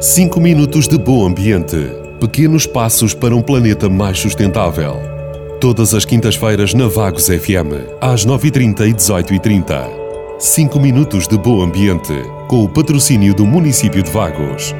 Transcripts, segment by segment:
5 minutos de bom ambiente. Pequenos passos para um planeta mais sustentável. Todas as quintas-feiras na Vagos FM, às 9h30 e 18h30. 5 minutos de bom ambiente, com o patrocínio do município de Vagos.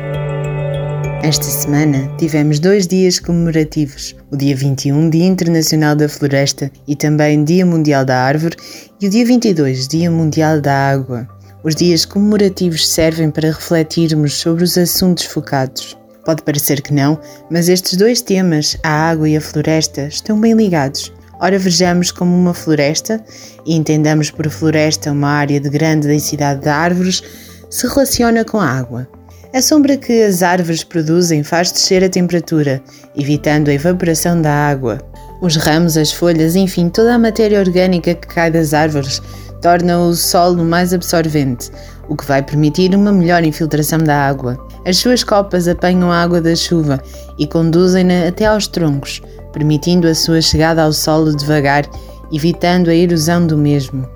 Esta semana tivemos dois dias comemorativos: o dia 21, Dia Internacional da Floresta e também Dia Mundial da Árvore, e o dia 22, Dia Mundial da Água. Os dias comemorativos servem para refletirmos sobre os assuntos focados. Pode parecer que não, mas estes dois temas, a água e a floresta, estão bem ligados. Ora, vejamos como uma floresta, e entendamos por floresta uma área de grande densidade de árvores, se relaciona com a água. A sombra que as árvores produzem faz descer a temperatura, evitando a evaporação da água. Os ramos, as folhas, enfim, toda a matéria orgânica que cai das árvores torna o solo mais absorvente, o que vai permitir uma melhor infiltração da água. As suas copas apanham a água da chuva e conduzem-na até aos troncos, permitindo a sua chegada ao solo devagar, evitando a erosão do mesmo.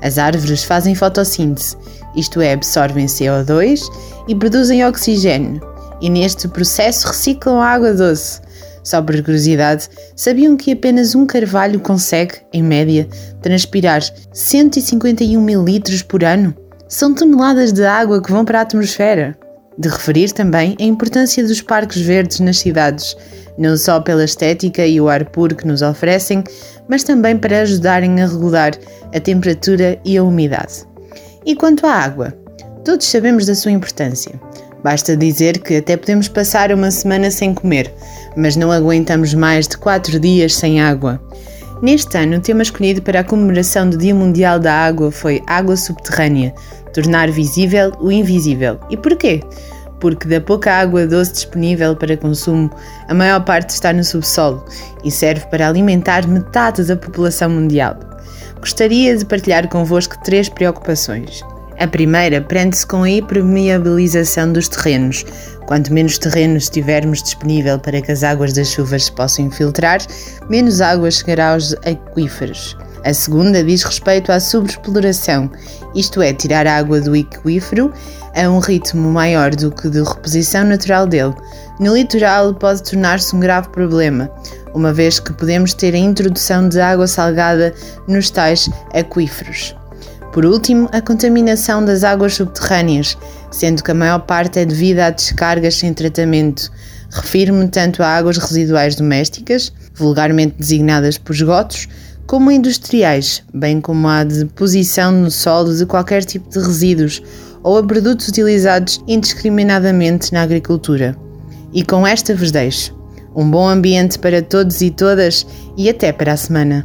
As árvores fazem fotossíntese, isto é, absorvem CO2 e produzem oxigênio, e neste processo reciclam a água doce só por curiosidade, sabiam que apenas um carvalho consegue, em média, transpirar 151 mil litros por ano? São toneladas de água que vão para a atmosfera. De referir também a importância dos parques verdes nas cidades, não só pela estética e o ar puro que nos oferecem, mas também para ajudarem a regular a temperatura e a umidade. E quanto à água? Todos sabemos da sua importância. Basta dizer que até podemos passar uma semana sem comer, mas não aguentamos mais de 4 dias sem água. Neste ano, o tema escolhido para a comemoração do Dia Mundial da Água foi Água Subterrânea tornar visível o invisível. E porquê? Porque da pouca água doce disponível para consumo, a maior parte está no subsolo e serve para alimentar metade da população mundial. Gostaria de partilhar convosco três preocupações. A primeira prende-se com a impermeabilização dos terrenos. Quanto menos terrenos tivermos disponível para que as águas das chuvas se possam infiltrar, menos água chegará aos aquíferos. A segunda diz respeito à sobreexploração, isto é, tirar a água do aquífero a um ritmo maior do que de reposição natural dele. No litoral pode tornar-se um grave problema, uma vez que podemos ter a introdução de água salgada nos tais aquíferos. Por último, a contaminação das águas subterrâneas, sendo que a maior parte é devida a descargas sem tratamento. Refiro-me tanto a águas residuais domésticas, vulgarmente designadas por esgotos, como a industriais, bem como a deposição no solo de qualquer tipo de resíduos ou a produtos utilizados indiscriminadamente na agricultura. E com esta vos deixo. Um bom ambiente para todos e todas e até para a semana.